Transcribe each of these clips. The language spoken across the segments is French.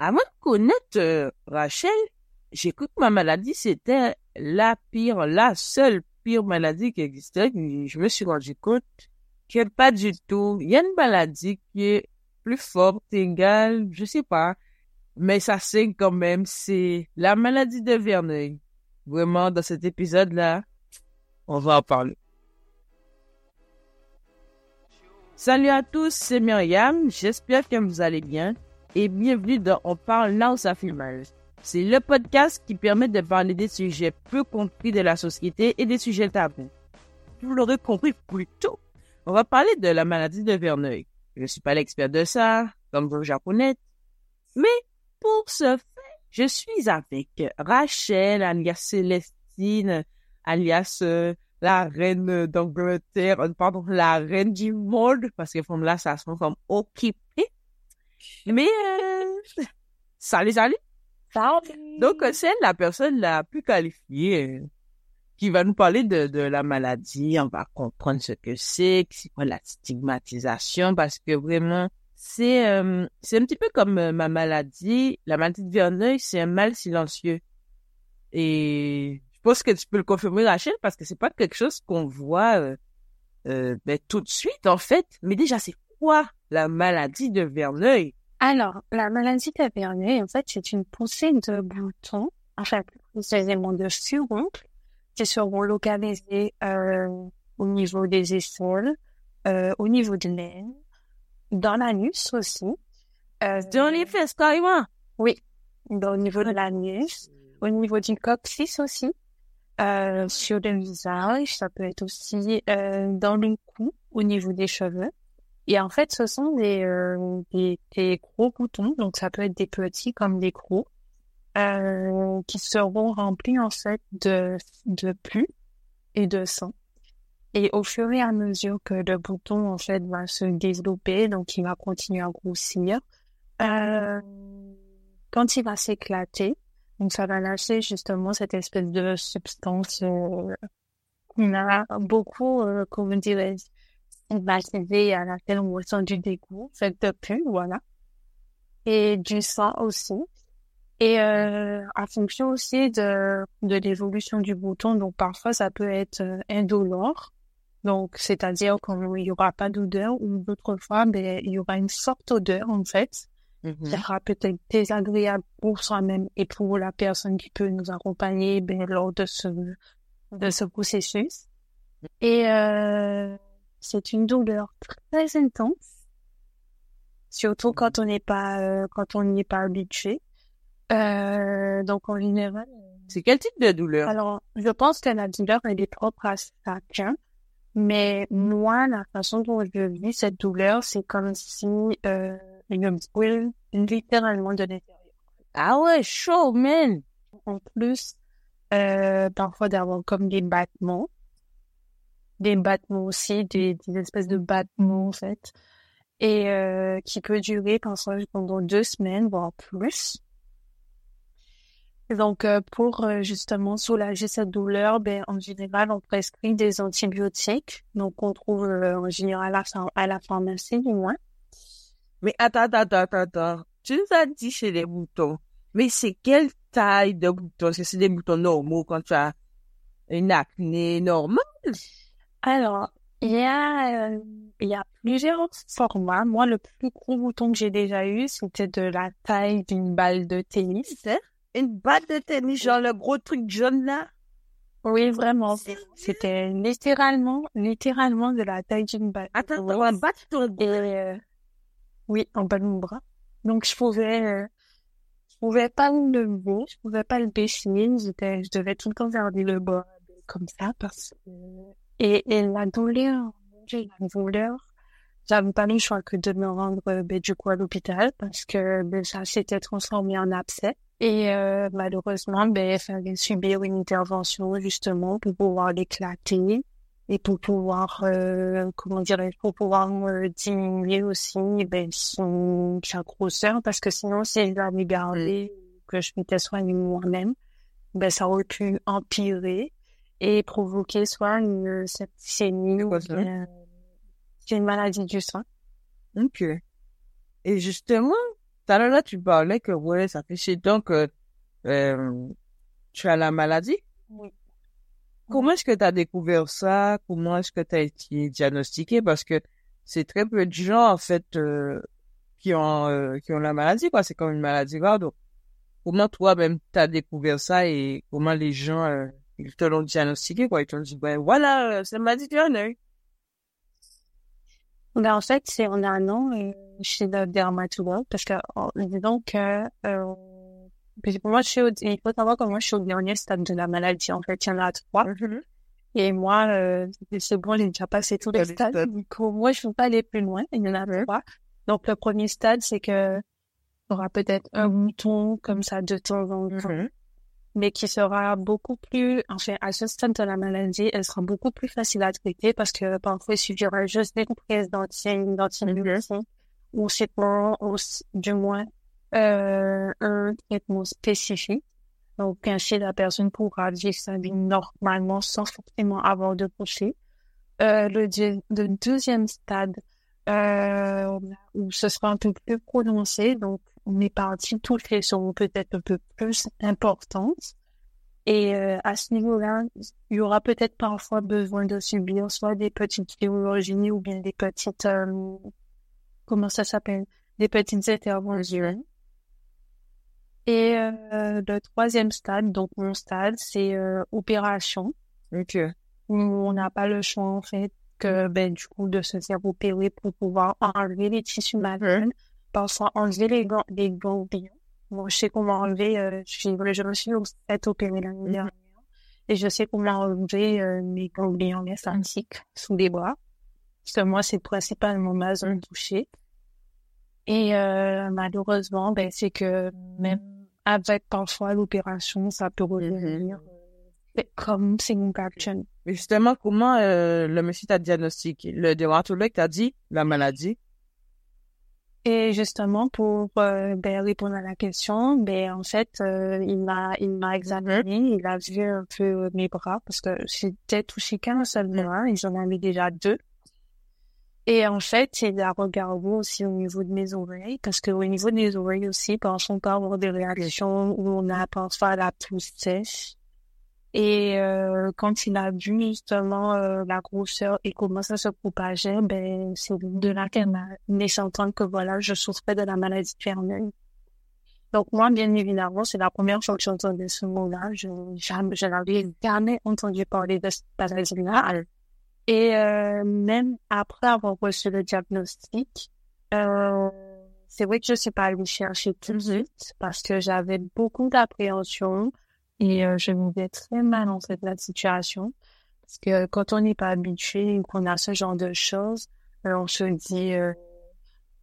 avant de connaître euh, Rachel, j'ai cru que ma maladie, c'était la pire, la seule pire maladie qui existait. Je me suis rendu compte que pas du tout. Il y a une maladie qui est plus forte, égale, je sais pas. Mais ça c'est quand même, c'est la maladie de Verneuil. Vraiment, dans cet épisode-là, on va en parler. Salut à tous, c'est Myriam. J'espère que vous allez bien et bienvenue dans On parle now ça mal. C'est le podcast qui permet de parler des sujets peu compris de la société et des sujets tabous. Vous l'aurez compris plus tôt. On va parler de la maladie de Verneuil. Je ne suis pas l'expert de ça, comme vous japonais. Mais pour ce fait, je suis avec Rachel, alias Célestine, alias euh, la reine d'Angleterre, euh, pardon, la reine du monde, parce que comme là, ça se comme occupé. Mais, euh, salut, salut. Salut. Donc, c'est la personne la plus qualifiée euh, qui va nous parler de, de la maladie. On va comprendre ce que c'est, c'est quoi la stigmatisation, parce que vraiment, c'est euh, c'est un petit peu comme ma maladie. La maladie de Verneuil, c'est un mal silencieux. Et je pense que tu peux le confirmer, Rachel, parce que c'est pas quelque chose qu'on voit euh, euh, ben, tout de suite, en fait. Mais déjà, c'est quoi la maladie de Verneuil? Alors, la maladie de Verneuil, en fait, c'est une poussée de boutons, enfin, précisément de furoncles, qui seront localisés euh, au niveau des épaules, euh, au niveau de l'aine, dans l'anus aussi. Euh, dans les fesses, carrément? Oui, dans, au niveau de l'anus, au niveau du coccyx aussi. Euh, sur le visage, ça peut être aussi euh, dans le cou, au niveau des cheveux. Et en fait, ce sont des, euh, des, des, gros boutons, donc ça peut être des petits comme des gros, euh, qui seront remplis en fait de, de pus et de sang. Et au fur et à mesure que le bouton en fait va se développer, donc il va continuer à grossir, euh, quand il va s'éclater, donc, ça va lâcher justement cette espèce de substance euh, qu'on a beaucoup, euh, comment dirais-je, invasive à laquelle on ressent du dégoût, cette de pu, voilà. Et du sang aussi. Et euh, en fonction aussi de, de l'évolution du bouton, donc parfois ça peut être euh, indolore, donc c'est-à-dire qu'il n'y aura pas d'odeur, ou d'autres fois, ben, il y aura une forte odeur en fait, Mhm. ça sera peut-être désagréable pour soi-même et pour la personne qui peut nous accompagner ben, lors de ce, de ce processus. Et euh, c'est une douleur très intense, surtout quand on n'est pas euh, quand on n'y est pas habitué. Euh, donc en général. C'est quel type de douleur? Alors, je pense que la douleur elle est propre à chacun, mais moi, la façon dont je vis cette douleur, c'est comme si euh, une brûle littéralement de l'intérieur. Ah ouais, chaud, man! En plus, euh, parfois d'avoir comme des battements. Des battements aussi, des, des espèces de battements en fait. Et euh, qui peut durer pendant deux semaines, voire plus. Donc, euh, pour euh, justement soulager cette douleur, ben, en général, on prescrit des antibiotiques. Donc, on trouve euh, en général à, à la pharmacie, du moins. Mais attends, attends, attends, attends. Tu nous as dit chez les boutons. Mais c'est quelle taille de boutons? Est-ce que c'est des boutons normaux quand tu as une acné normale? Alors, il y a, euh, il y a plusieurs formats. Moi, le plus gros bouton que j'ai déjà eu, c'était de la taille d'une balle de tennis. Une balle de tennis, genre le gros truc jaune là? Oui, vraiment. C'était littéralement, littéralement de la taille d'une balle. Attends, on va battre ton Et, euh, oui, en bas de mon bras. Donc, je pouvais, euh, je pouvais pas le lever, je pouvais pas le baisser. J'étais, je devais tout le temps garder le bras comme ça parce que, et, et la douleur, la douleur, j'avais pas le choix que de me rendre, ben, du coup, à l'hôpital parce que, ben, ça s'était transformé en abcès. Et euh, malheureusement, ben, il fallait subir une intervention justement pour pouvoir l'éclater et pour pouvoir, euh, comment dire, pour pouvoir euh, diminuer aussi ben, son, sa grosseur, parce que sinon, si je l'avais gardé, que je m'étais soigné moi-même, ben, ça aurait pu empirer et provoquer soit une septicémie ou bien une maladie du sang. Ok. Et justement, tout à l'heure, là, tu parlais que, ouais, ça fait chez donc que euh, tu as la maladie. Oui. Comment est-ce que tu as découvert ça? Comment est-ce que tu as été diagnostiqué? Parce que c'est très peu de gens, en fait, euh, qui ont euh, qui ont la maladie, quoi. C'est comme une maladie grave. Donc, comment toi-même t'as découvert ça et comment les gens euh, ils te l'ont diagnostiqué, quoi. Ils t'ont dit, ben voilà, c'est la maladie du œil. Ben, en fait, c'est en un an euh, chez le dermatologue parce que, disons que, euh, pour moi, je suis au, il faut savoir que moi, je suis au dernier stade de la maladie. En fait, il y en a trois. Mm-hmm. Et moi, euh, c'est bon, j'ai déjà passé tous les stades. Donc, moi, je ne veux pas aller plus loin. Il y en a trois. Donc, le premier stade, c'est que il y aura peut-être un bouton comme ça de temps en temps. Mm-hmm. Mais qui sera beaucoup plus, enfin, à ce stade de la maladie, elle sera beaucoup plus facile à traiter parce que parfois, il suffira juste d'une prise d'antibiotiques ou simplement, ou du moins, euh, un traitement spécifique. Donc, ainsi, la personne pourra vivre sa vie normalement sans forcément avoir de toucher. Euh, le, le deuxième stade, euh, où ce sera un peu plus prononcé, donc mes parties touchées seront peut-être un peu plus importantes. Et euh, à ce niveau-là, il y aura peut-être parfois besoin de subir soit des petites chirurgies ou bien des petites, euh, comment ça s'appelle, des petites interventions. Et euh, le troisième stade, donc mon stade, c'est opération. Ok. Où on n'a pas le choix en fait que ben du coup de se faire opérer pour pouvoir enlever les tissus malades, parfois enlever les gants, les ganglions. Moi, je sais comment enlever. Euh, je, je me suis fait opérer l'année dernière et je sais comment enlever euh, mes ganglions lymphathiques sous les bras. Parce que moi, c'est principalement ma zone touchée. Et euh, malheureusement, ben c'est que même avec parfois l'opération, ça peut revenir euh, comme c'est une. Mais justement, comment euh, le monsieur t'a diagnostiqué? Le dermatologue t'a dit la maladie? Et justement, pour euh, ben, répondre à la question, ben en fait, euh, il m'a il m'a examiné, il a vu un peu mes bras parce que j'étais touché qu'un seul bras et j'en avais déjà deux. Et en fait, il a regardé aussi au niveau de mes oreilles, parce que au niveau des oreilles aussi, parfois on peut avoir des réactions où on a parfois la pousse sèche. Et euh, quand il a vu justement euh, la grosseur et comment ça se propageait, ben c'est de là qu'elle m'a laissé entendre que voilà, je souffrais de la maladie de Verneuil. Donc moi, bien évidemment, c'est la première fois que j'entendais ce mot-là. Je, je n'avais jamais entendu parler de cette maladie-là. Et euh, même après avoir reçu le diagnostic, euh, c'est vrai que je ne suis pas allée chercher tout de suite parce que j'avais beaucoup d'appréhension et euh, je me vivais très mal en fait la situation. Parce que quand on n'est pas habitué ou qu'on a ce genre de choses, euh, on se dit, euh,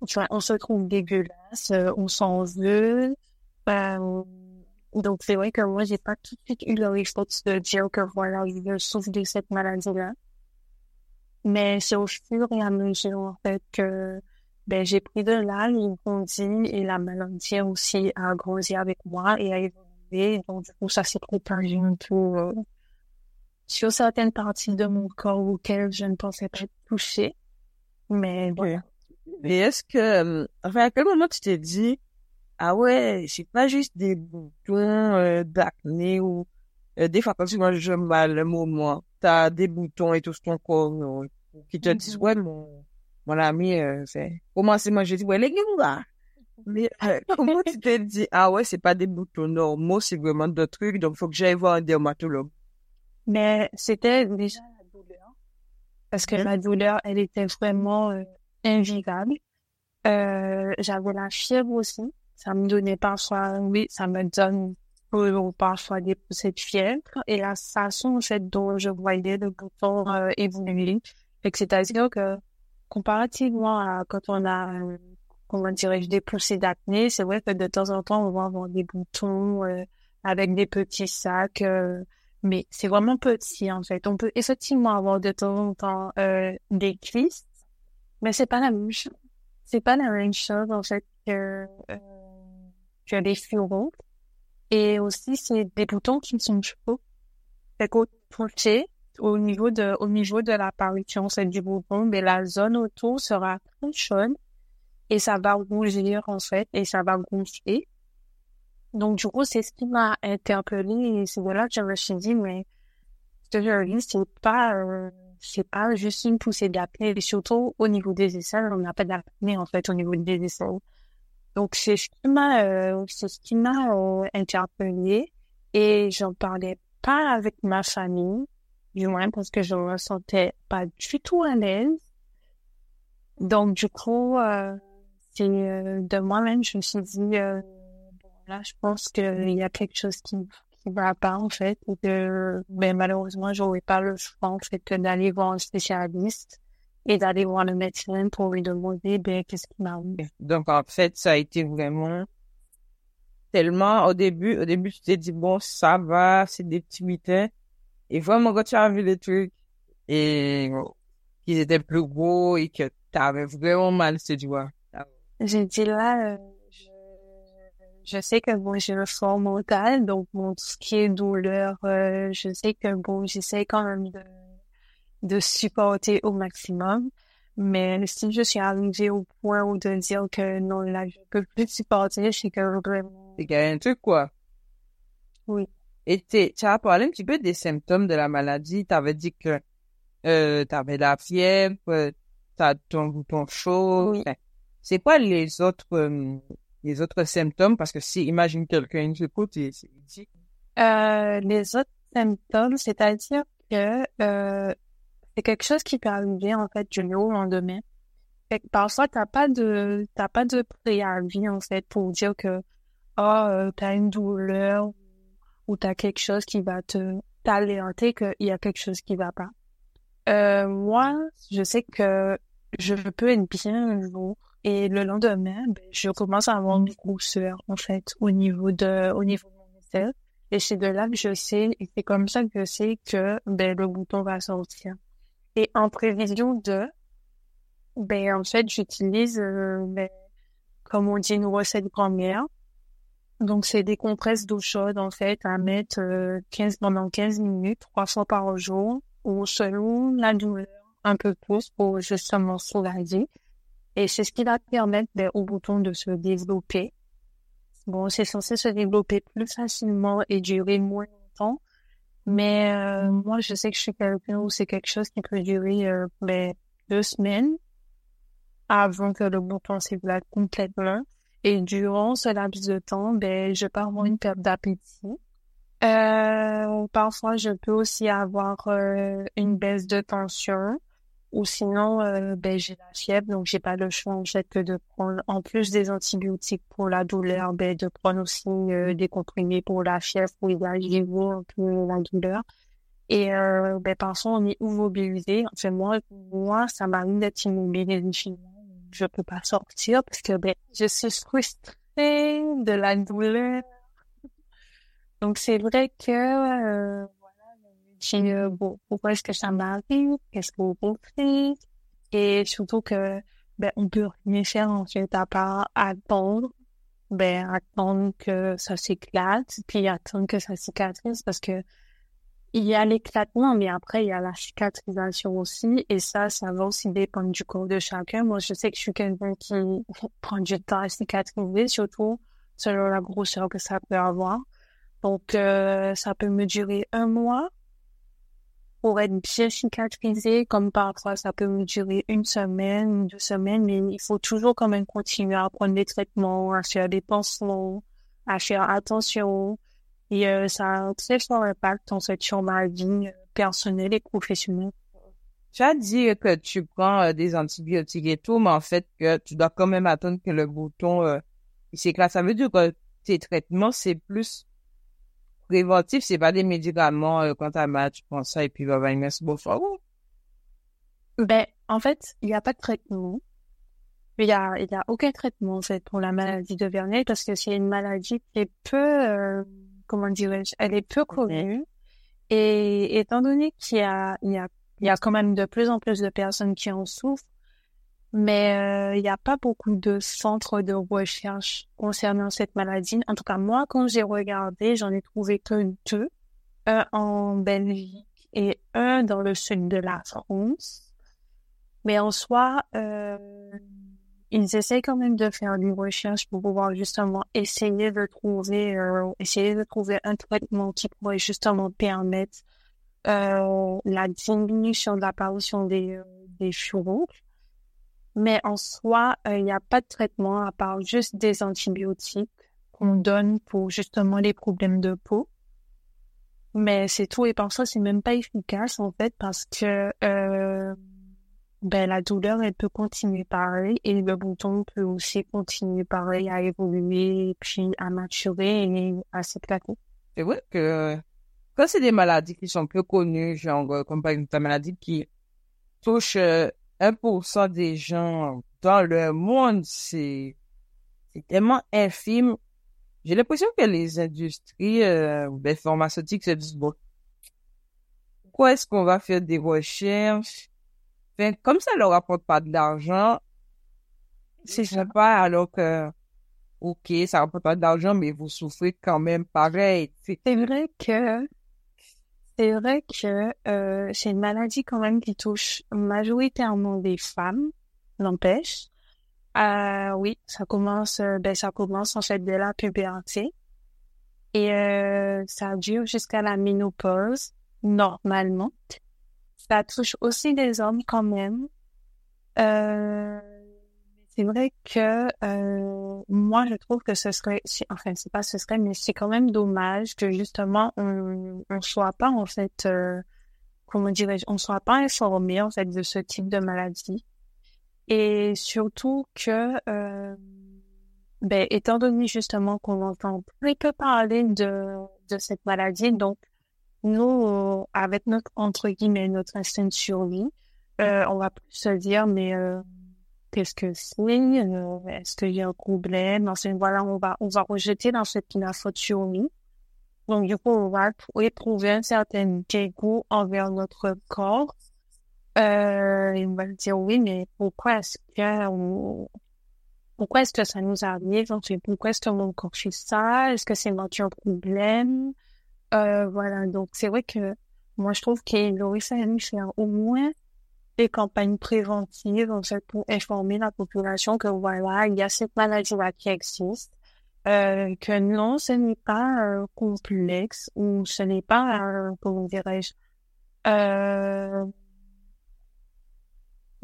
enfin, on se trouve dégueulasse, euh, on s'en veut. donc c'est vrai que moi j'ai pas tout de suite eu le réflexe de dire que voilà, je souffre de cette maladie-là. Mais c'est au fur et à mesure, en fait, que ben, j'ai pris de l'âge, j'ai grandi et la maladie aussi a grandi avec moi et a évolué. Donc, du coup, ça s'est propagé un peu euh, sur certaines parties de mon corps auxquelles je ne pensais pas toucher. Mais voilà. Mais est-ce que, enfin, à quel moment tu t'es dit, ah ouais, c'est pas juste des boutons euh, d'acné ou euh, des fois quand tu manges mal le moment, t'as des boutons et tout sur ton corps qui te disent, ouais, mon, mon ami, euh, c'est, comment c'est moi, j'ai dit, ouais, les gars, mais euh, comment tu t'es dit, ah ouais, c'est pas des boutons normaux, c'est vraiment d'autres trucs, donc faut que j'aille voir un dermatologue. Mais c'était déjà la douleur, parce que la douleur, elle était vraiment euh, invivable. Euh, j'avais la fièvre aussi, ça me donnait parfois, oui, ça me donne parfois des poussées de fièvre. Et la façon en fait dont je voyais le bouton euh, évoluer. C'est-à-dire que comparativement à quand on a, comment dirais-je, des poussées d'acné, c'est vrai que de temps en temps, on va avoir des boutons euh, avec des petits sacs, euh, mais c'est vraiment petit en fait. On peut effectivement avoir de temps en temps euh, des clisses, mais c'est pas la même chose. C'est pas la même chose en fait que, que les furons. Et aussi, c'est des boutons qui sont chauds. Fait qu'au au niveau de, au niveau de l'apparition, c'est du bouton, mais la zone autour sera très chaude. Et ça va rougir en fait et ça va gonfler. Donc du coup, c'est ce qui m'a interpellée et c'est de là que je me suis dit, mais ce que je c'est pas, euh, c'est pas juste une poussée d'acné et surtout au niveau des aisselles, on n'a pas d'acné en fait au niveau des aisselles. Donc c'est ce qui m'a, euh, c'est ce qui m'a euh, interpellée et j'en parlais pas avec ma famille, du moins parce que je me sentais pas du tout à l'aise. Donc du coup, euh, c'est euh, de moi-même, je me suis dit, euh, bon, là, je pense qu'il y a quelque chose qui qui va pas en fait, et que ben, malheureusement, j'aurais pas le choix en fait d'aller voir un spécialiste et d'aller voir le médecin pour lui demander ben qu'est-ce qui m'arrive. Donc en fait, ça a été vraiment tellement au début, au début tu t'es dit bon ça va, c'est des petits mitaines et vraiment quand tu as vu les trucs et qu'ils étaient plus gros et que t'avais vraiment mal, c'est du vois. J'ai dit là, euh, je, je sais que bon, j'ai le fort mental, donc bon, tout ce qui est douleur, euh, je sais que bon, j'essaie quand même de, de supporter au maximum. Mais si je suis arrivée au point où de dire que non, là, je peux plus supporter, c'est que vraiment... C'est un truc, quoi. Oui. Et tu as parlé un petit peu des symptômes de la maladie. Tu avais dit que euh, tu avais la fièvre, euh, t'as ton bouton chaud. Oui. Enfin, c'est quoi les autres euh, les autres symptômes? Parce que si, imagine quelqu'un nous écoute et Euh, les autres symptômes, c'est-à-dire que euh, c'est quelque chose qui peut arriver en fait du jour au lendemain. Fait parfois t'as pas de t'as pas de préavis en fait pour dire que euh, t'as une douleur ou t'as quelque chose qui va te t'alerter qu'il y a quelque chose qui va pas. Euh, moi, je sais que je peux être bien un jour et le lendemain, ben, je commence à avoir une grosseur en fait au niveau de au niveau de mon aisselle. Et c'est de là que je sais, et c'est comme ça que je sais que ben, le bouton va sortir. Et en prévision de, ben en fait, j'utilise, euh, ben, comme on dit, une recette grand-mère. Donc c'est des compresses d'eau chaude en fait à mettre euh, 15 pendant 15 minutes, trois fois par jour, ou selon la douleur un peu plus pour justement soulager. Et c'est ce qui va permettre ben, au bouton de se développer. Bon, c'est censé se développer plus facilement et durer moins longtemps. Mais euh, moi, je sais que je suis quelqu'un où c'est quelque chose qui peut durer euh, ben, deux semaines avant que le bouton s'évalue complètement. Et durant ce laps de temps, ben, je peux avoir une perte d'appétit. Euh, parfois, je peux aussi avoir euh, une baisse de tension. Ou sinon, euh, ben, j'ai la fièvre, donc j'ai pas le choix en fait que de prendre, en plus des antibiotiques pour la douleur, ben, de prendre aussi euh, des comprimés pour la fièvre pour évaluer un peu la douleur. Et euh, ben, parfois, on est immobilisé. Enfin, moi, moi, ça m'arrive d'être immobilisé. Je peux pas sortir parce que ben, je suis frustrée de la douleur. Donc, c'est vrai que euh, bon, pourquoi est-ce que ça m'arrive, qu'est-ce que vous faites, et surtout que ben on peut rien faire en fait à part attendre, ben attendre que ça s'éclate, puis attendre que ça cicatrise parce que il y a l'éclatement, mais après il y a la cicatrisation aussi, et ça, ça va aussi dépendre du corps de chacun. Moi, je sais que je suis quelqu'un qui prend du temps à cicatriser, surtout selon la grosseur que ça peut avoir. Donc, euh, ça peut me durer un mois pour être bien cicatrisé, comme parfois ça peut durer une semaine, deux semaines, mais il faut toujours quand même continuer à prendre des traitements, à faire des pansements, à faire attention. Et euh, ça a un très fort impact en fait sur ma vie euh, personnelle et professionnelle. tu as dit que tu prends euh, des antibiotiques et tout, mais en fait que tu dois quand même attendre que le bouton euh, s'éclate. Ça veut dire que tes traitements, c'est plus préventif, c'est pas des médicaments euh, quand t'as mal, tu prends ça et puis va venir se beau Ben, en fait, il n'y a pas de traitement. Il y a, il y a aucun traitement en fait pour la maladie de Vernet parce que c'est une maladie qui est peu, euh, comment dirais-je, elle est peu connue. Et étant donné qu'il y a, il y a, il y a quand même de plus en plus de personnes qui en souffrent, mais euh, il n'y a pas beaucoup de centres de recherche concernant cette maladie. En tout cas, moi, quand j'ai regardé, j'en ai trouvé que deux, un en Belgique et un dans le sud de la France. Mais en soi, euh, ils essaient quand même de faire des recherches pour pouvoir justement essayer de trouver, euh, essayer de trouver un traitement qui pourrait justement permettre euh, la diminution de l'apparition des, euh, des furoncles. Mais en soi, il n'y a pas de traitement à part juste des antibiotiques qu'on donne pour justement les problèmes de peau. Mais c'est tout et pour ça, c'est même pas efficace en fait parce que euh, ben la douleur elle peut continuer pareil et le bouton peut aussi continuer pareil à évoluer puis à maturer et à s'éclater. C'est vrai que quand c'est des maladies qui sont peu connues, genre euh, comme par exemple la maladie qui touche 1% euh, des gens dans le monde, c'est c'est tellement infime j'ai l'impression que les industries euh, ben, pharmaceutiques se disent, bon, pourquoi est-ce qu'on va faire des recherches? Enfin, comme ça leur apporte pas de l'argent, c'est sympa alors que, ok, ça rapporte pas d'argent, mais vous souffrez quand même pareil. C'est vrai que, c'est vrai que euh, c'est une maladie quand même qui touche majoritairement des femmes, n'empêche. Euh, oui, ça commence, euh, ben, ça commence en fait dès la puberté. Et euh, ça dure jusqu'à la ménopause, normalement. Ça touche aussi des hommes quand même. Euh, c'est vrai que euh, moi, je trouve que ce serait, enfin, c'est pas ce serait, mais c'est quand même dommage que justement on on soit pas en fait, euh, comment dirais-je, on soit pas informé en fait de ce type de maladie. Et surtout que, euh, ben, étant donné justement qu'on entend très peu parler de, de cette maladie, donc nous, avec notre, entre guillemets, notre instinct de survie, on va plus se dire, mais qu'est-ce que c'est euh, Est-ce qu'il y a un problème? Enfin, voilà, on va, on va rejeter dans cette survie. Donc, du coup, on va éprouver un certain dégoût envers notre corps euh, il va dire oui, mais pourquoi est-ce que pourquoi est-ce que ça nous arrive? Pourquoi est-ce que mon corps fait ça? Est-ce que c'est un problème? Euh, voilà. Donc, c'est vrai que moi, je trouve qu'il aurait fallu faire au moins des campagnes préventives, en fait, pour informer la population que voilà, il y a cette maladie-là qui existe. Euh, que non, ce n'est pas euh, complexe ou ce n'est pas, euh, comment dirais-je, euh,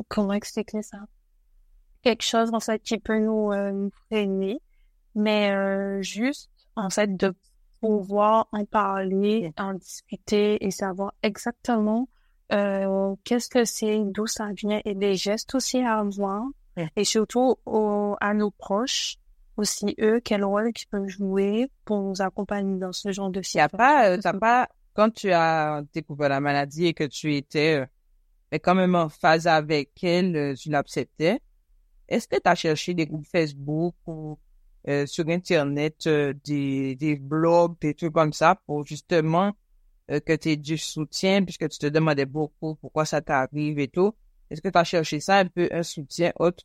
comment expliquer ça? Quelque chose en fait qui peut nous, euh, freiner mais euh, juste en fait de pouvoir en parler en discuter et savoir exactement euh, qu'est-ce que c'est? D'où ça vient? Et des gestes aussi à avoir et surtout à nos proches aussi eux quel rôle ils peuvent jouer pour nous accompagner dans ce genre de situation. pas, t'as pas quand tu as découvert la maladie et que tu étais mais quand même en phase avec elle, euh, tu l'acceptais. Est-ce que tu as cherché des groupes Facebook ou euh, sur Internet euh, des, des blogs, des trucs comme ça pour justement que tu aies du soutien puisque tu te demandais beaucoup pourquoi ça t'arrive et tout. Est-ce que tu as cherché ça un peu, un soutien autre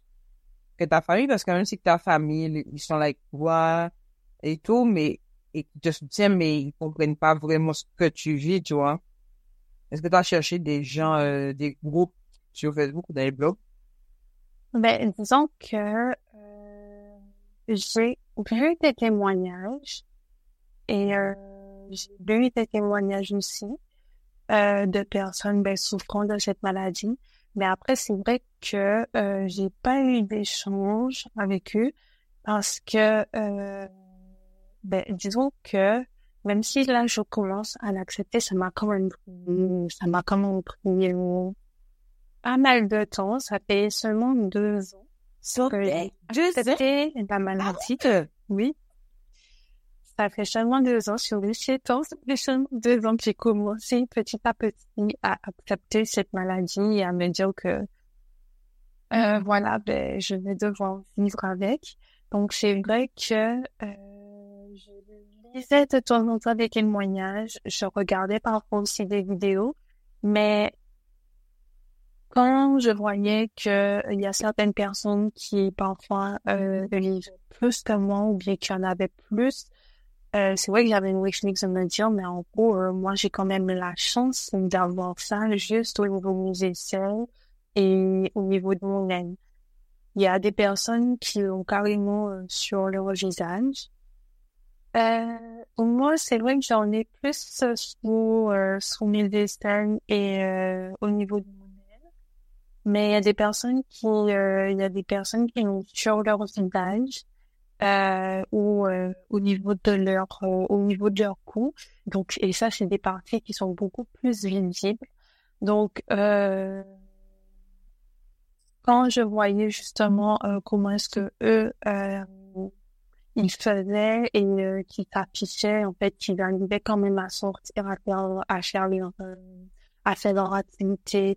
que ta famille? Parce que même si ta famille, ils sont avec toi et tout, mais ils te soutiennent, mais ils comprennent pas vraiment ce que tu vis, tu vois. Est-ce que tu as cherché des gens, euh, des groupes sur Facebook ou dans les blogs? Ben, disons que euh, j'ai vu des témoignages et euh, j'ai vu des témoignages aussi euh, de personnes ben, souffrant de cette maladie. Mais après, c'est vrai que euh, j'ai pas eu d'échange avec eux parce que, euh, ben, disons que même si là, je commence à l'accepter, ça m'a quand même pris, ça m'a quand même pris euh, pas mal de temps. Ça fait seulement deux ans. que j'ai la maladie. Oui. Ça fait seulement deux ans sur les sept ans. Ça fait seulement deux ans que j'ai commencé petit à petit à accepter cette maladie et à me dire que, euh, voilà, ben, je vais devoir vivre avec. Donc, c'est vrai que, euh, je lisais de temps en temps des témoignages, je regardais parfois aussi des vidéos, mais quand je voyais que il y a certaines personnes qui parfois euh, vivent plus que moi ou bien qu'il y en avait plus, euh, c'est vrai que j'avais une réflexion de me dire, mais en gros, euh, moi j'ai quand même la chance d'avoir ça juste au niveau de mes et au niveau de mon aide. Il y a des personnes qui ont carrément euh, sur leur visage. Euh, moi, c'est vrai que j'en ai plus euh, sous, euh, sous mes destins et au niveau du modèle. Mais il y a des personnes qui, il y a des personnes qui ont sur leur visage euh, ou euh, au niveau de leur, euh, au niveau de leur cou. Donc, et ça, c'est des parties qui sont beaucoup plus visibles. Donc, euh, quand je voyais justement euh, comment est-ce que eux euh, ils faisaient et euh, qui s'affichaient, en fait, qu'ils arrivaient quand même à sortir, à faire, à faire leur, à faire leur activité.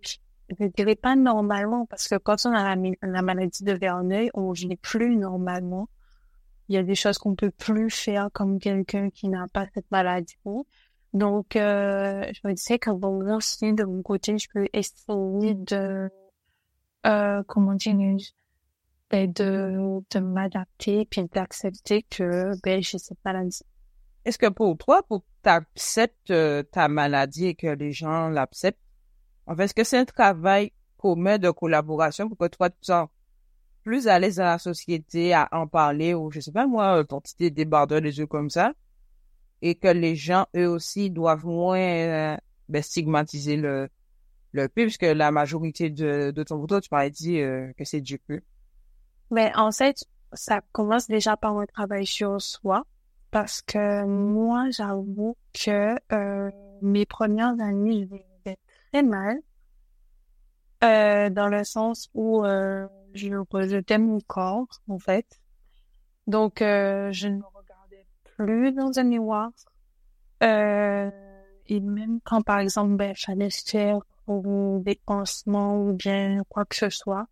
Je dirais pas normalement, parce que quand on a la, la maladie de Verneuil, on vit plus normalement. Il y a des choses qu'on peut plus faire comme quelqu'un qui n'a pas cette maladie. Donc, euh, je me disais que bon, aussi, de mon côté, je peux essayer de, euh, comment dire, ben, de, de m'adapter puis d'accepter que ben, j'ai cette maladie. Est-ce que pour toi, pour que tu acceptes euh, ta maladie et que les gens l'acceptent, en fait, est-ce que c'est un travail commun de collaboration pour que toi, tu sens plus à l'aise dans la société à en parler ou, je sais pas moi, euh, ton petit débardeur des yeux comme ça. Et que les gens, eux aussi, doivent moins euh, ben, stigmatiser le, le P, puisque la majorité de, de ton photo, tu m'avais dit euh, que c'est du P. Mais en fait, ça commence déjà par un travail sur soi. Parce que moi, j'avoue que euh, mes premières années, je vivais très mal. Euh, dans le sens où euh, je rejetais mon corps, en fait. Donc, euh, je ne me regardais plus dans un miroir. Euh, et même quand, par exemple, ben, fallait faire ou des pansements ou bien quoi que ce soit,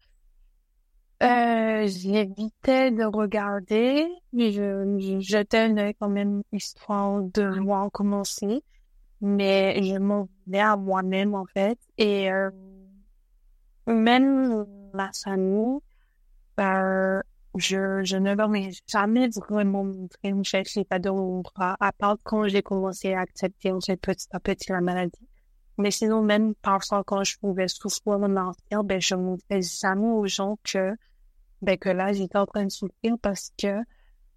euh, j'évitais de regarder, mais je, je jetais un œil quand même histoire de voir comment. Mais je m'en voulais à moi-même, en fait. Et euh, même ma famille, euh, je, je ne ai jamais vraiment une chèque l'état de mon bras, à part quand j'ai commencé à accepter, en fait, petit à petit la maladie. Mais sinon, même parfois, quand je pouvais souffrir de mentir, ben, je montrais jamais aux gens que, ben, que là, j'étais en train de souffrir parce que,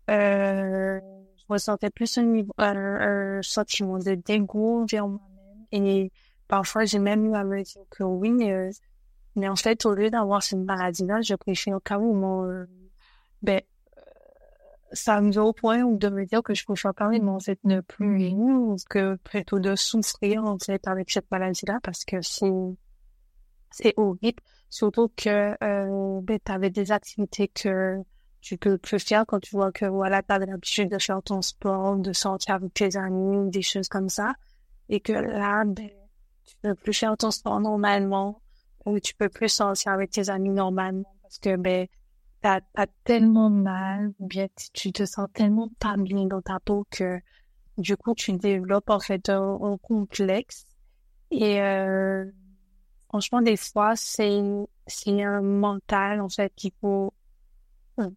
euh, je ressentais plus un, niveau, un sentiment de dégoût vers moi-même. Et parfois, j'ai même eu à me dire que oui, euh, mais en fait, au lieu d'avoir cette maladie-là, je préfère carrément, euh, ben, euh, ça me va au point de me dire que je préfère carrément, en fait, ne plus vivre que plutôt de souffrir, en fait, avec cette maladie-là parce que c'est, c'est horrible. Surtout que, euh, ben, t'avais des activités que tu peux plus faire quand tu vois que, voilà, t'avais l'habitude de faire ton sport, de sortir avec tes amis, des choses comme ça. Et que là, ben, tu peux plus faire ton sport normalement ou tu peux plus sortir avec tes amis normalement parce que ben t'as as tellement mal ou bien tu te sens tellement pas bien dans ta peau que du coup tu développes en fait un, un complexe. Et euh, franchement des fois c'est c'est un mental en fait qu'il faut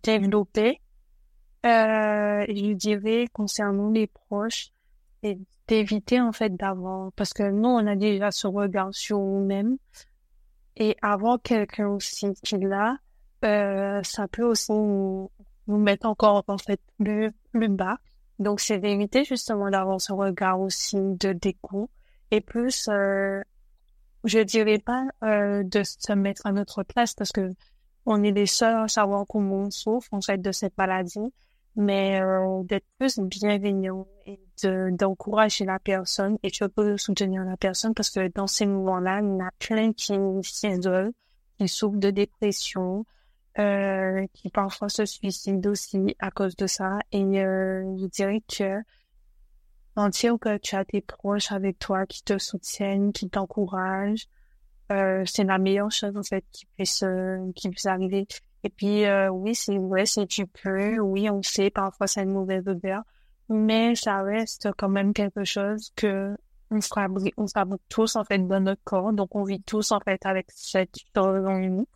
développer. Euh, je dirais concernant les proches c'est d'éviter en fait d'avoir parce que nous on a déjà ce regard sur nous-mêmes et avoir quelqu'un aussi qui l'a, euh, ça peut aussi nous, mettre encore en fait plus, plus bas. Donc, c'est d'éviter justement d'avoir ce regard aussi de dégoût et plus, euh, je dirais pas euh, de se mettre à notre place parce que on est les seuls à savoir comment on souffre en fait de cette maladie, mais euh, d'être plus bienveillant et de d'encourager la personne et tu peux soutenir la personne parce que dans ces moments-là, il y en a plein qui s'isolent, qui souffrent de dépression, euh, qui parfois se suicident aussi à cause de ça. Et euh, je dirais que sentir que tu as tes proches avec toi qui te soutiennent, qui t'encouragent, euh, c'est la meilleure chose en fait qui puisse qui puisse arriver. Et puis euh, oui, c'est vrai, si tu peux, oui, on sait parfois c'est une mauvaise odeur, mais ça reste quand même quelque chose que on fabrique, on fabrique tous en fait dans notre corps, donc on vit tous en fait avec cette en nous.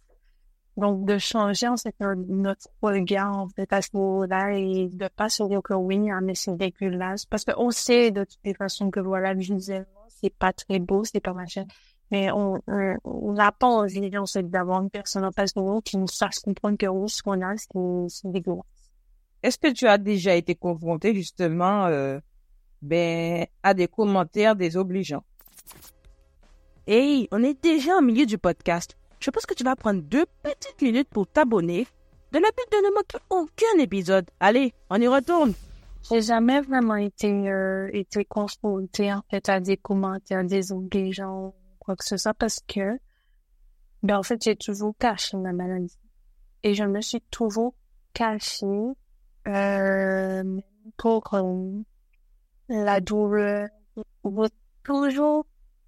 Donc de changer en fait notre regard en fait à ce niveau-là et de pas se dire que oui, mais c'est dégueulasse, parce qu'on sait de toutes les façons que voilà visuellement c'est pas très beau, c'est pas machin, Mais on on n'a pas envie, en fait, d'avoir une personne en face de nous qui nous fasse comprendre que oui, ce qu'on a, c'est dégueulasse. Est-ce que tu as déjà été confronté justement euh, ben, à des commentaires désobligeants? Hey, on est déjà au milieu du podcast. Je pense que tu vas prendre deux petites minutes pour t'abonner de la but de ne manquer aucun épisode. Allez, on y retourne. J'ai jamais vraiment été, euh, été confrontée en fait à des commentaires désobligeants quoi que ce soit parce que ben en fait j'ai toujours caché ma maladie. Et je me suis toujours cachée euh, pour euh, la douleur. Toujours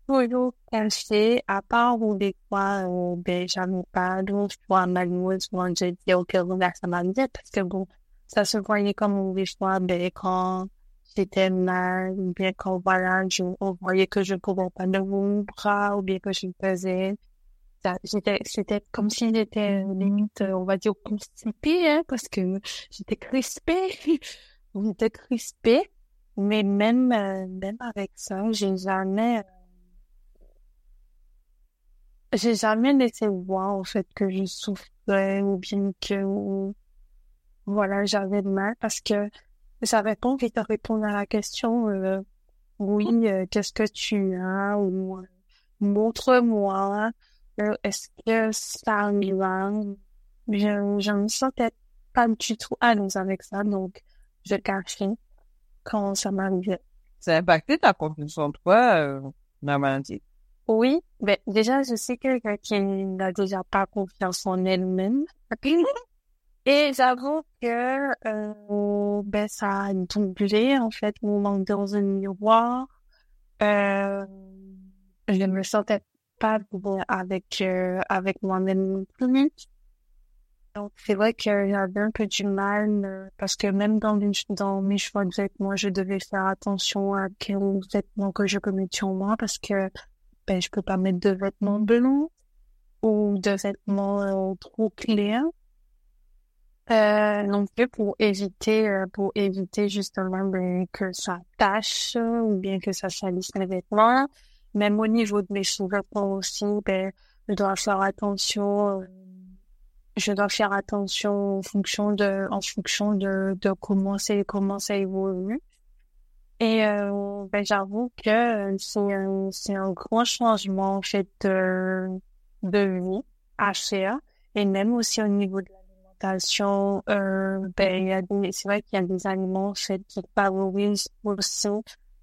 toujours caché à part où des fois euh, ben j'avais pas d'autres fois malheureusement je dis ok là ça m'a parce que bon ça se voyait comme des fois ben quand c'était mal, ou bien voilà, je, on voyait que je ne pouvais pas de mon bras, ou bien que je faisais. C'était, comme si j'étais limite, on va dire, constipée, hein, parce que j'étais crispée. j'étais crispée. Mais même, euh, même avec ça, j'ai jamais, euh, j'ai jamais laissé voir, au fait, que je souffrais, ou bien que, voilà, j'avais mal, parce que ça répond qui te répondre à la question euh, oui, euh, qu'est-ce que tu as ou euh, montre-moi. Est-ce que ça va? Je, je me sentais pas du tout à l'aise avec ça, donc je cachais quand ça m'arrivait. Ça a impacté ta confiance en toi, euh, la maladie? Oui, ben déjà, je sais que quelqu'un qui n'a déjà pas confiance en elle-même. Et j'avoue que euh, ben ça a doublé en fait mon manque dans un miroir. Euh, je ne me sentais pas bien avec euh, avec moi-même. Donc c'est vrai que j'avais un peu du mal euh, parce que même dans mes, choix de vêtements, je devais faire attention à quels vêtements que je peux mettre sur moi parce que ben je peux pas mettre de vêtements blancs ou de vêtements euh, trop clairs. Euh, non plus pour éviter, euh, pour éviter justement ben, que ça tâche ou bien que ça salisse mes vêtements. Même au niveau de mes sous-vêtements aussi, ben, je dois faire attention. Euh, je dois faire attention en fonction de, en fonction de, de comment c'est, comment ça évolue. Et euh, ben, j'avoue que c'est un, c'est un grand changement en fait de, de vie à faire et même aussi au niveau de la euh, ben, c'est vrai qu'il y a des aliments qui favorisent aussi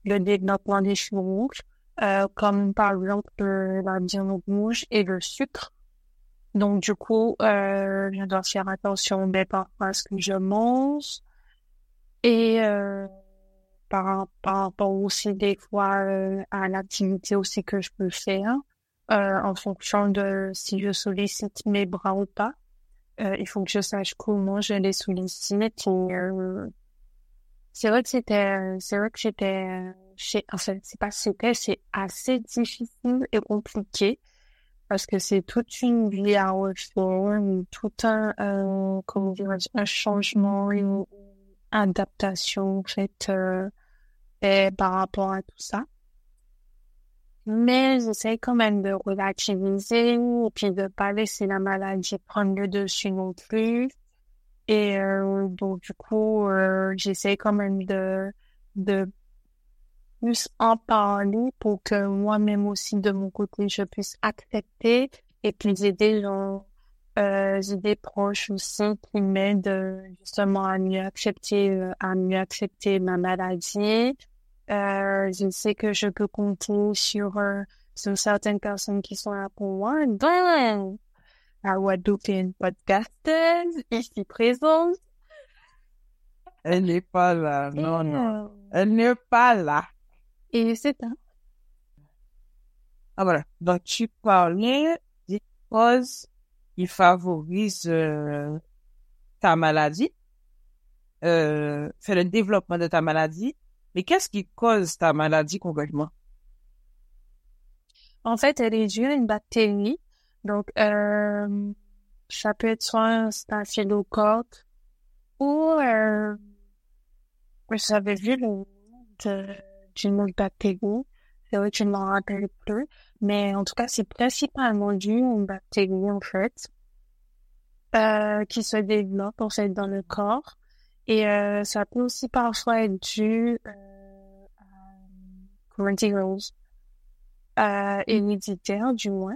le développement des cheveux rouges, euh, comme par exemple euh, la viande rouge et le sucre. Donc du coup, je dois faire attention ben, par rapport à ce que je mange et par, par rapport aussi des fois à l'activité aussi que je peux faire en fonction de si je sollicite mes bras ou pas. Euh, il faut que je sache comment je les sollicite. Euh, c'est vrai que c'était, c'est vrai que j'étais, enfin, c'est pas c'était, c'est assez difficile et compliqué parce que c'est toute une vie à refaire, tout un, euh, comment dire, un changement, une adaptation en fait euh, par rapport à tout ça mais j'essaie quand même de relativiser et puis de pas laisser la maladie prendre le dessus non plus. Et euh, donc du coup, euh, j'essaie quand même de de plus en parler pour que moi-même aussi de mon côté je puisse accepter et puis aider gens euh, des proches aussi qui m'aident justement à mieux accepter euh, à mieux accepter ma maladie euh, je sais que je peux compter sur, euh, sur certaines personnes qui sont là pour moi. Donc, la une podcasteuse ici présente. Elle n'est pas là, non, non. Euh, Elle n'est pas là. Et c'est ça. Ah voilà. Donc tu parlais des causes qui favorisent euh, ta maladie, euh, fait le développement de ta maladie mais qu'est-ce qui cause ta maladie concrètement? En fait, elle est due à une bactérie. Donc, euh, ça peut être soit un staphylocoque ou euh, j'avais vu le d'une autre bactérie. C'est vrai que je ne m'en rappelle plus. Mais en tout cas, c'est principalement dû aux bactéries, en fait, euh, qui se développent, en fait, dans le corps. Et euh, ça peut aussi parfois être dû euh, comment héréditaire, du moins.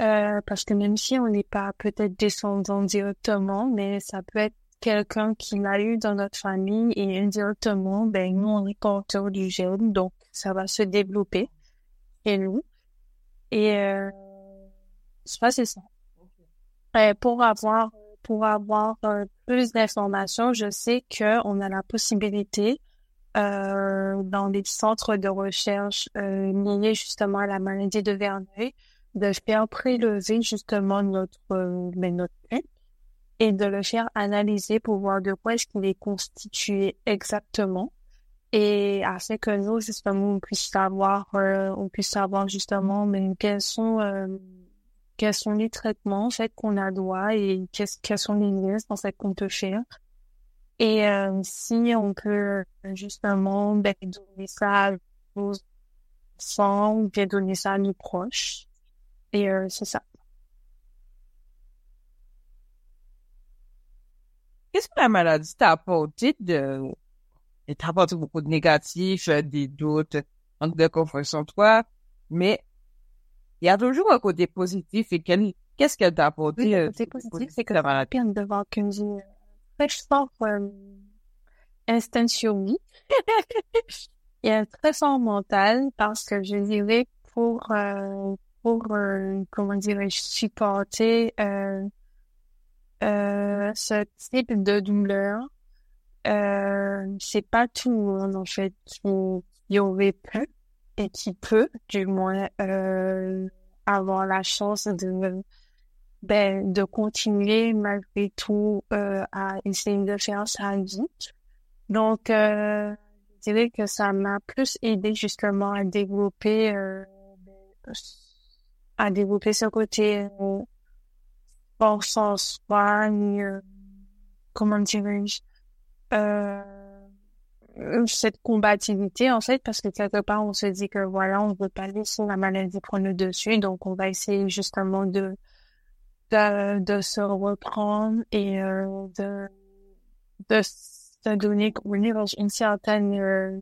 Euh, parce que même si on n'est pas peut-être descendant directement, mais ça peut être quelqu'un qui l'a eu dans notre famille et indirectement, ben nous on est porteur du gène, donc ça va se développer et nous. Et euh, c'est ça. Euh, pour avoir pour avoir euh, plus d'informations, je sais que on a la possibilité euh, dans des centres de recherche euh, liés justement à la maladie de Verneuil de faire prélever justement notre euh, ben, notre et de le faire analyser pour voir de quoi est-ce qu'il est constitué exactement. Et afin que nous justement on puisse savoir on puisse savoir justement mais quels sont quels sont les traitements en fait qu'on a droit et quels sont les listes en fait qu'on peut faire. Et euh, si on peut justement ben, donner ça à nos enfants ou bien donner ça à nos proches. Et c'est ça. Qu'est-ce que la maladie t'a apporté de, elle t'a apporté beaucoup de négatifs, euh, des doutes, manque de confiance en toi, mais il y a toujours un côté positif et qu'est-ce qu'elle t'a apporté? Oui, le euh, côté positif, c'est que la ça maladie? permet de voir que j'ai euh, très fort euh, instinct survie et un très fort mental parce que je dirais pour, euh, pour euh, comment dirais-je, supporter euh, euh, ce type de douleur, euh, c'est pas tout le monde en fait qui y aurait pu et qui peut du moins euh, avoir la chance de ben, de continuer malgré tout euh, à essayer de faire sa vie. Donc, euh, je dirais que ça m'a plus aidé justement à développer euh, à développer ce côté euh, force en soi, comment dirais-je, euh, cette combativité en fait, parce que quelque part on se dit que voilà, on veut pas laisser la maladie prendre dessus, donc on va essayer justement de de, de se reprendre et euh, de de se donner une certaine euh,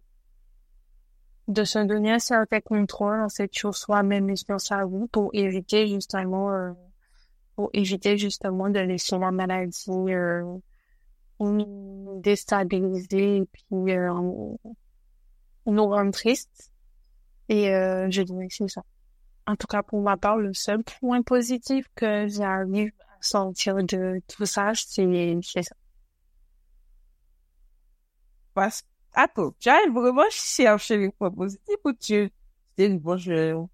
de se donner un certain contrôle en fait sur soi-même et sur sa vie pour éviter justement euh, pour éviter justement de laisser la maladie euh, nous déstabiliser et puis euh, nous rendre tristes. Et euh, je dirais que c'est ça. En tout cas, pour ma part, le seul point positif que j'arrive à sortir de tout ça, c'est ça. Parce, attends, tu arrives vraiment chercher les points positifs ou tu, c'est bon, je,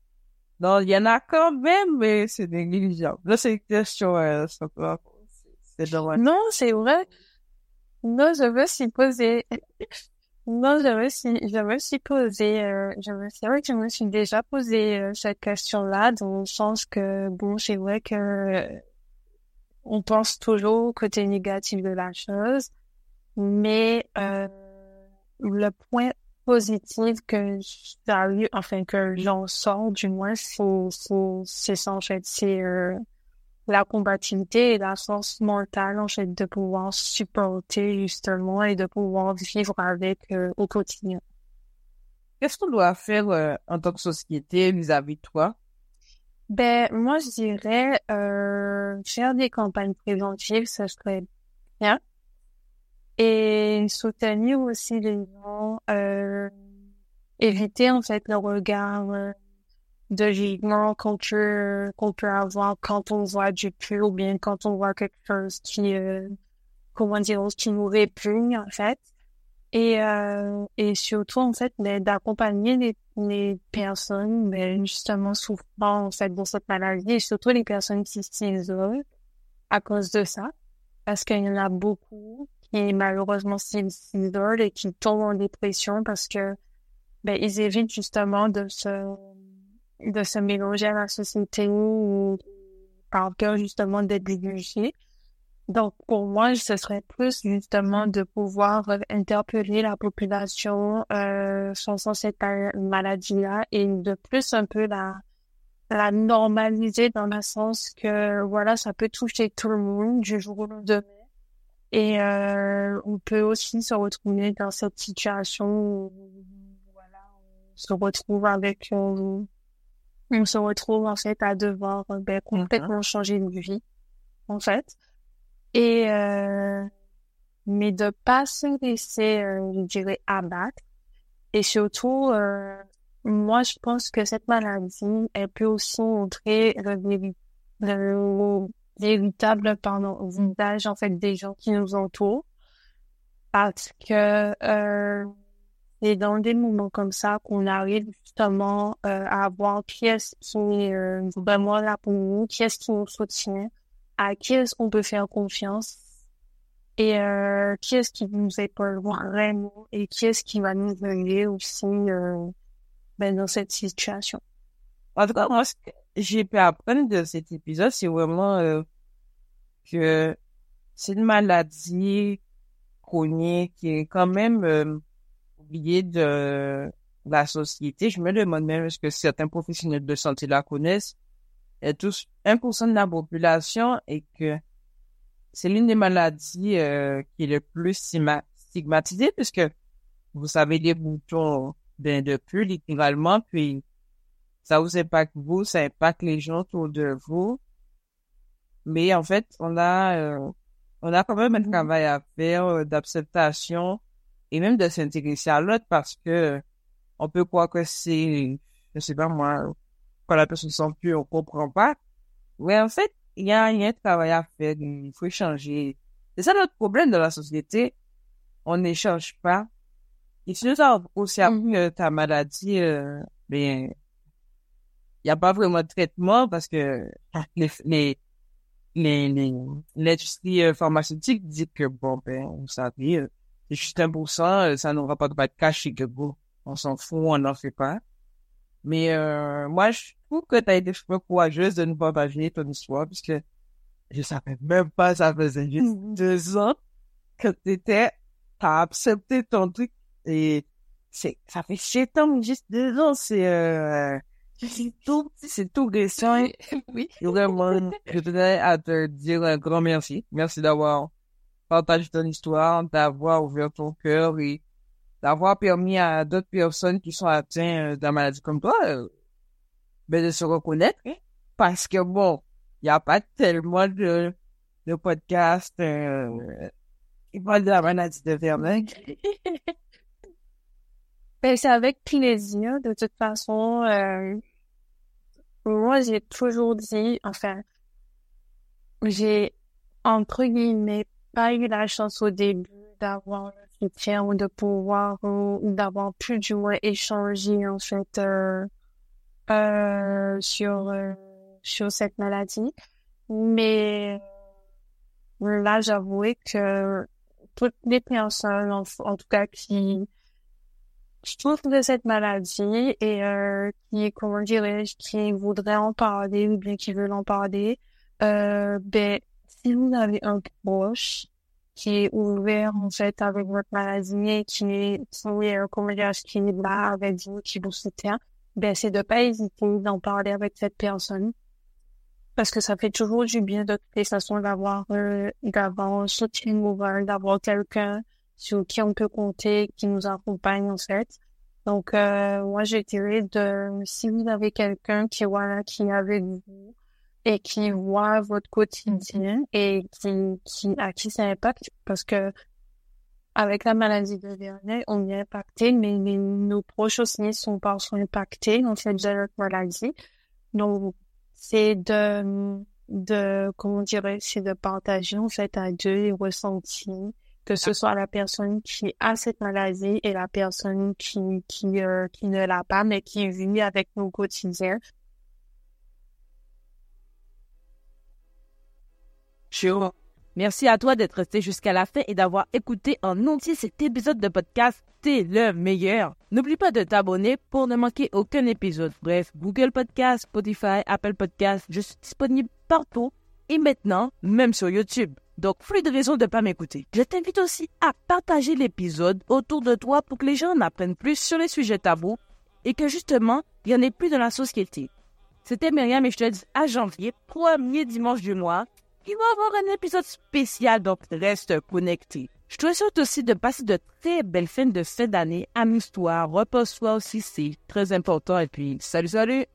non, il y en a quand même, mais c'est négligeable. Là, c'est une question, euh, c'est dommage. Non, c'est vrai. Non, je me suis posé. Non, je me suis, je me suis posé, euh, je me, c'est vrai que je me suis déjà posé euh, cette question-là, dans le sens que, bon, c'est vrai que euh, on pense toujours au côté négatif de la chose, mais euh, le point positif que j'arrive, enfin que j'en sors du moins, c'est c'est c'est en fait, c'est euh, la combativité et la force mentale en fait de pouvoir supporter justement et de pouvoir vivre avec euh, au quotidien. Qu'est-ce qu'on doit faire euh, en tant que société vis-à-vis de toi? Ben moi je dirais euh, faire des campagnes préventives, ça serait bien. Et soutenir aussi les gens, euh, éviter en fait le regard euh, de jugement qu'on peut, qu'on peut avoir quand on voit du pu ou bien quand on voit quelque chose qui, euh, comment dire, qui nous répugne en fait. Et, euh, et surtout en fait ben, d'accompagner les, les personnes ben, justement souffrant en fait de cette maladie et surtout les personnes qui s'isolent à cause de ça. Parce qu'il y en a beaucoup qui malheureusement s'isolent et qui tombent en dépression parce que ben, ils évitent justement de se de se mélanger à la société ou par peur justement d'être jugés. Donc, pour moi, ce serait plus justement de pouvoir interpeller la population euh, sur cette maladie-là et de plus un peu la, la normaliser dans le sens que, voilà, ça peut toucher tout le monde du jour au lendemain. Et euh, on peut aussi se retrouver dans cette situation où, voilà, on se retrouve avec... Euh, on se retrouve en fait à devoir euh, ben, complètement changer de vie, en fait. Et euh, mais de pas se laisser, euh, je dirais, abattre. Et surtout, euh, moi, je pense que cette maladie, elle peut aussi montrer le, le véritable pardon, visage en fait des gens qui nous entourent, parce que euh, c'est dans des moments comme ça qu'on arrive justement euh, à voir qui est-ce qui est euh, vraiment là pour nous, qui est-ce qui nous soutient, à qui est-ce qu'on peut faire confiance et euh, qui est-ce qui nous épaule vraiment et qui est-ce qui va nous aider aussi euh, ben, dans cette situation. En tout cas, moi, ce que j'ai pu apprendre de cet épisode, c'est vraiment euh, que c'est une maladie chronique qui est quand même euh, oubliée de la société. Je me demande même est-ce que certains professionnels de santé la connaissent? Et tous 1% de la population et que c'est l'une des maladies euh, qui est le plus stigmatisée puisque vous savez les boutons ben, de plus littéralement puis ça vous impacte vous, ça impacte les gens autour de vous. Mais en fait, on a euh, on a quand même un travail à faire euh, d'acceptation et même de s'intéresser à l'autre parce que on peut croire que c'est, je sais pas moi, quand la personne sent plus, on comprend pas. Mais en fait, il y a, y a un travail à faire, il faut échanger. C'est ça notre problème dans la société. On n'échange pas. Et si nous avons aussi appris euh, ta maladie, euh, ben, il n'y a pas vraiment de traitement parce que les, les, les, l'industrie euh, pharmaceutique dit que bon, ben, vous savez, c'est juste un pour cent, euh, ça n'aura pas de être caché que bon, on s'en fout, on n'en fait pas. Mais euh, moi, je trouve que tu as été super courageuse de nous partager ton histoire, puisque je savais même pas, ça faisait juste Mhm. deux ans que t'étais, t'as accepté ton truc, et c'est, ça fait sept ans, juste deux ans, c'est, euh, c'est tout c'est tout récent. oui. Et Vraiment, je tenais à te dire un grand merci. Merci d'avoir partagé ton histoire, d'avoir ouvert ton cœur et d'avoir permis à d'autres personnes qui sont atteintes euh, d'un maladie comme toi, euh, ben, de se reconnaître. hein. Parce que bon, il n'y a pas tellement de, de podcasts euh, qui parlent de la maladie de Vernon. Ben, c'est avec plaisir. De toute façon, euh, moi, j'ai toujours dit, enfin, j'ai, entre guillemets, pas eu la chance au début d'avoir le soutien ou de pouvoir, ou d'avoir pu du moins échanger, en fait, euh, euh, sur, euh, sur cette maladie. Mais là, j'avoue que toutes les personnes, en, en tout cas, qui, souffrent de cette maladie et euh, qui, comment dirais-je, qui voudraient en parler ou bien qui veulent en parler, euh, ben, si vous avez un proche qui est ouvert en fait avec votre maladie et qui est, qui est, comment dirais-je, qui est là avec vous, qui vous soutient, ben, c'est de pas hésiter d'en parler avec cette personne. Parce que ça fait toujours du bien de toutes les façons d'avoir, euh, d'avoir un soutien moral, d'avoir quelqu'un sur qui on peut compter, qui nous accompagne en fait. Donc, euh, moi, je dirais de, si vous avez quelqu'un qui, voilà, qui est avec vous et qui voit votre quotidien et qui, qui, à qui ça impacte, parce que avec la maladie de Vernet, on est impacté, mais les- nos proches aussi sont parfois impactés, de notre maladie. Donc, c'est de, de, comment dirais c'est de partager, en fait, à deux les ressentis, que ce soit la personne qui a cette maladie et la personne qui, qui, euh, qui ne l'a pas, mais qui vit avec nous au Sure. Merci à toi d'être resté jusqu'à la fin et d'avoir écouté en entier cet épisode de podcast T'es le meilleur. N'oublie pas de t'abonner pour ne manquer aucun épisode. Bref, Google Podcast, Spotify, Apple Podcast, je suis disponible partout et maintenant, même sur YouTube. Donc, plus de raison de ne pas m'écouter. Je t'invite aussi à partager l'épisode autour de toi pour que les gens en apprennent plus sur les sujets tabous et que justement, il y en ait plus dans la société. C'était Myriam et je te dis à janvier, premier dimanche du mois, il va y avoir un épisode spécial, donc reste connecté. Je te souhaite aussi de passer de très belles fins de fin d'année. Amuse-toi, repose-toi aussi, c'est très important. Et puis, salut, salut!